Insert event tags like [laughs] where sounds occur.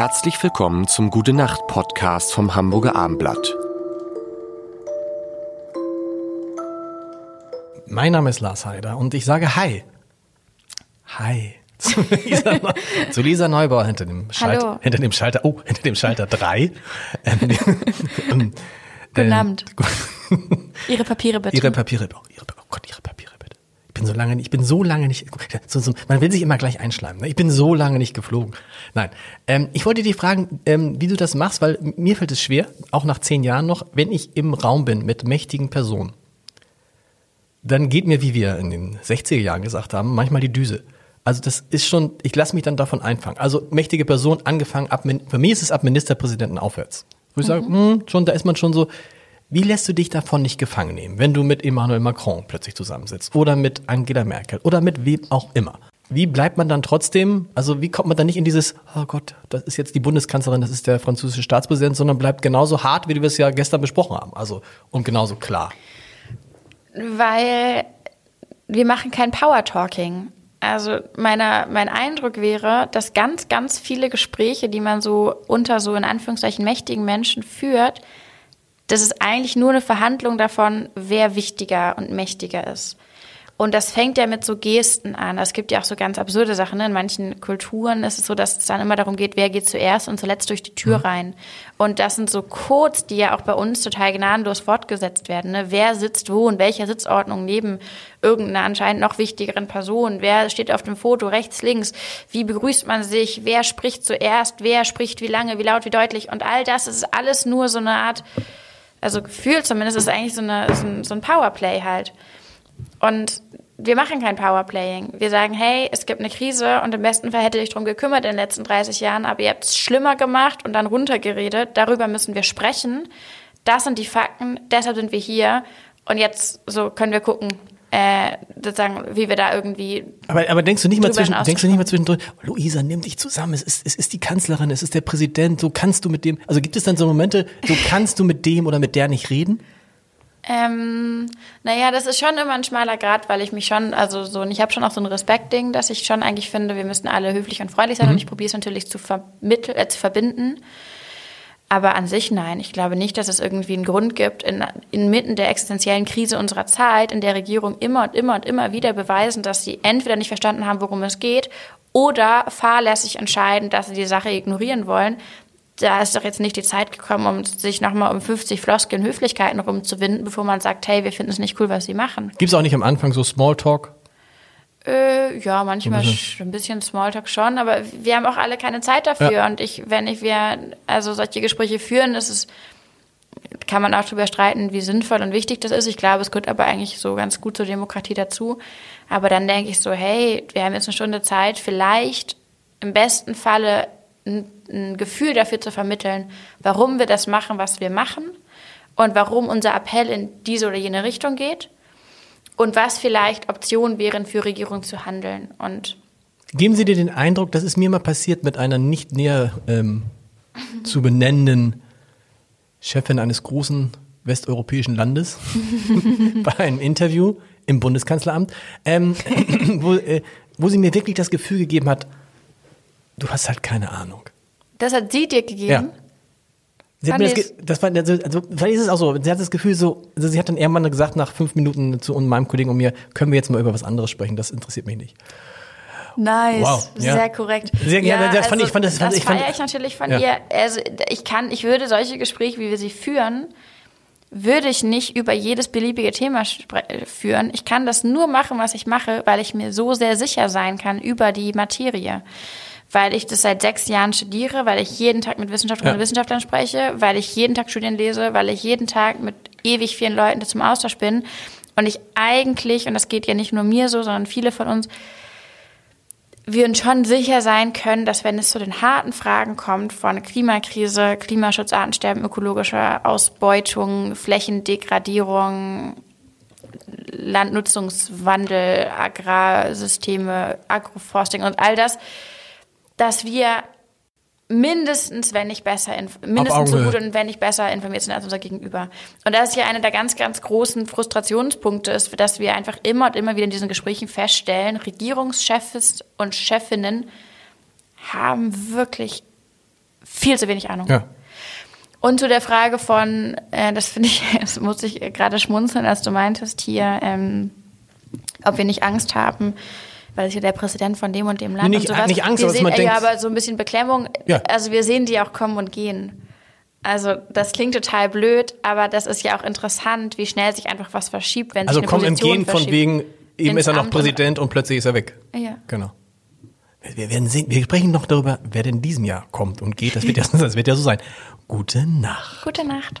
Herzlich willkommen zum Gute Nacht Podcast vom Hamburger Armblatt. Mein Name ist Lars Heider und ich sage Hi. Hi. [laughs] Zu Lisa, [laughs] zu Lisa Neubauer hinter dem Schalter, Hallo. hinter dem Schalter, oh, hinter dem Schalter 3. [laughs] Ähm, Guten Abend. Ihre Papiere bitte. Ihre Papiere, oh, ihre, oh Gott, Ihre Papiere bin so lange, ich bin so lange nicht, so, so, man will sich immer gleich einschleimen. Ne? Ich bin so lange nicht geflogen. Nein, ähm, ich wollte dich fragen, ähm, wie du das machst, weil mir fällt es schwer, auch nach zehn Jahren noch, wenn ich im Raum bin mit mächtigen Personen, dann geht mir, wie wir in den 60er Jahren gesagt haben, manchmal die Düse. Also das ist schon, ich lasse mich dann davon einfangen. Also mächtige Person angefangen, ab, für mich ist es ab Ministerpräsidenten aufwärts. Wo ich sage, hm, schon, da ist man schon so, wie lässt du dich davon nicht gefangen nehmen, wenn du mit Emmanuel Macron plötzlich zusammensitzt oder mit Angela Merkel oder mit wem auch immer? Wie bleibt man dann trotzdem, also wie kommt man dann nicht in dieses, oh Gott, das ist jetzt die Bundeskanzlerin, das ist der französische Staatspräsident, sondern bleibt genauso hart, wie wir es ja gestern besprochen haben. Also und genauso klar. Weil wir machen kein Power-Talking. Also meiner, mein Eindruck wäre, dass ganz, ganz viele Gespräche, die man so unter so in Anführungszeichen mächtigen Menschen führt, das ist eigentlich nur eine Verhandlung davon, wer wichtiger und mächtiger ist. Und das fängt ja mit so Gesten an. Es gibt ja auch so ganz absurde Sachen. Ne? In manchen Kulturen ist es so, dass es dann immer darum geht, wer geht zuerst und zuletzt durch die Tür rein. Und das sind so Codes, die ja auch bei uns total gnadenlos fortgesetzt werden. Ne? Wer sitzt wo in welcher Sitzordnung neben irgendeiner anscheinend noch wichtigeren Person? Wer steht auf dem Foto rechts, links? Wie begrüßt man sich? Wer spricht zuerst? Wer spricht wie lange, wie laut, wie deutlich? Und all das ist alles nur so eine Art, also gefühlt zumindest, ist eigentlich so, eine, so ein, so ein Powerplay halt. Und wir machen kein Powerplaying. Wir sagen, hey, es gibt eine Krise und im besten Fall hätte dich drum gekümmert in den letzten 30 Jahren, aber ihr habt es schlimmer gemacht und dann runtergeredet. Darüber müssen wir sprechen. Das sind die Fakten, deshalb sind wir hier. Und jetzt so können wir gucken, äh, sozusagen, wie wir da irgendwie. Aber, aber denkst du nicht mal zwischen, denkst du nicht mal zwischendurch, Luisa, nimm dich zusammen, es ist, es ist die Kanzlerin, es ist der Präsident, so kannst du mit dem, also gibt es dann so Momente, so kannst du mit dem oder mit der nicht reden? Ähm, naja, das ist schon immer ein schmaler Grad, weil ich mich schon, also so, und ich habe schon auch so ein Respektding, dass ich schon eigentlich finde, wir müssen alle höflich und freundlich sein und ich probiere es natürlich zu vermitteln, äh, zu verbinden. Aber an sich nein. Ich glaube nicht, dass es irgendwie einen Grund gibt, in, inmitten der existenziellen Krise unserer Zeit, in der Regierung immer und immer und immer wieder beweisen, dass sie entweder nicht verstanden haben, worum es geht, oder fahrlässig entscheiden, dass sie die Sache ignorieren wollen. Da ist doch jetzt nicht die Zeit gekommen, um sich nochmal um 50 Floskeln Höflichkeiten rumzuwinden, bevor man sagt, hey, wir finden es nicht cool, was sie machen. Gibt es auch nicht am Anfang so Smalltalk? Äh, ja, manchmal Ein bisschen. sch- ein bisschen Smalltalk schon, aber wir haben auch alle keine Zeit dafür. Ja. Und ich, wenn ich wir also solche Gespräche führen, ist es, kann man auch darüber streiten, wie sinnvoll und wichtig das ist. Ich glaube, es gehört aber eigentlich so ganz gut zur Demokratie dazu. Aber dann denke ich so, hey, wir haben jetzt eine Stunde Zeit, vielleicht im besten Falle ein, ein Gefühl dafür zu vermitteln, warum wir das machen, was wir machen und warum unser Appell in diese oder jene Richtung geht und was vielleicht Optionen wären für Regierung zu handeln. Und Geben Sie dir den Eindruck, das ist mir mal passiert mit einer nicht näher ähm, zu benennenden Chefin eines großen westeuropäischen Landes [laughs] bei einem Interview im Bundeskanzleramt, ähm, [clears throat] wo, äh, wo sie mir wirklich das Gefühl gegeben hat, du hast halt keine Ahnung. das hat sie dir gegeben. Sie hat mir das, das war, also, also, vielleicht ist es auch so, sie hat das Gefühl so, also sie hat dann irgendwann gesagt nach fünf Minuten zu meinem Kollegen und mir, können wir jetzt mal über was anderes sprechen, das interessiert mich nicht. Nice, Wow, ja. sehr korrekt. Sehr- ja, das fand ich- fand das- fand das ich- fand- feiere ich natürlich von Ja. ihr. Also ich kann, ich würde solche Gespräche, wie wir sie führen, würde ich nicht über jedes beliebige Thema führen. Ich kann das nur machen, was ich mache, weil ich mir so sehr sicher sein kann über die Materie. Weil ich das seit sechs Jahren studiere, weil ich jeden Tag mit Wissenschaftlerinnen Ja. und Wissenschaftlern spreche, weil ich jeden Tag Studien lese, weil ich jeden Tag mit ewig vielen Leuten zum Austausch bin. Und ich eigentlich, und das geht ja nicht nur mir so, sondern viele von uns, wir uns schon sicher sein können, dass wenn es zu den harten Fragen kommt von Klimakrise, Klimaschutz, Artensterben, ökologischer Ausbeutung, Flächendegradierung, Landnutzungswandel, Agrarsysteme, Agroforsting und all das, dass wir mindestens, wenn nicht besser, mindestens so gut und wenn nicht besser informiert sind als unser Gegenüber. Und das ist ja einer der ganz, ganz großen Frustrationspunkte, ist, dass wir einfach immer und immer wieder in diesen Gesprächen feststellen, Regierungschefs und Chefinnen haben wirklich viel zu wenig Ahnung. Ja. Und zu der Frage von, äh, das finde ich, [laughs] das muss ich gerade schmunzeln, als du meintest hier, ähm, ob wir nicht Angst haben, weil es ja der Präsident von dem und dem Land Nee, nicht- und sowas. nicht Angst, wir aber sehen, man ja, denkt- aber so ein bisschen Beklemmung. Ja. Also wir sehen die auch kommen und gehen. Also das klingt total blöd, aber das ist ja auch interessant, wie schnell sich einfach was verschiebt, wenn Also sich eine kommen Position Gehen von wegen, eben ist er noch Amt und- Präsident und plötzlich ist er weg. Ja. Genau. Wir werden sehen, wir sprechen noch darüber, wer denn in diesem Jahr kommt und geht. Das wird ja, [laughs] das wird ja so sein. Gute Nacht. Gute Nacht.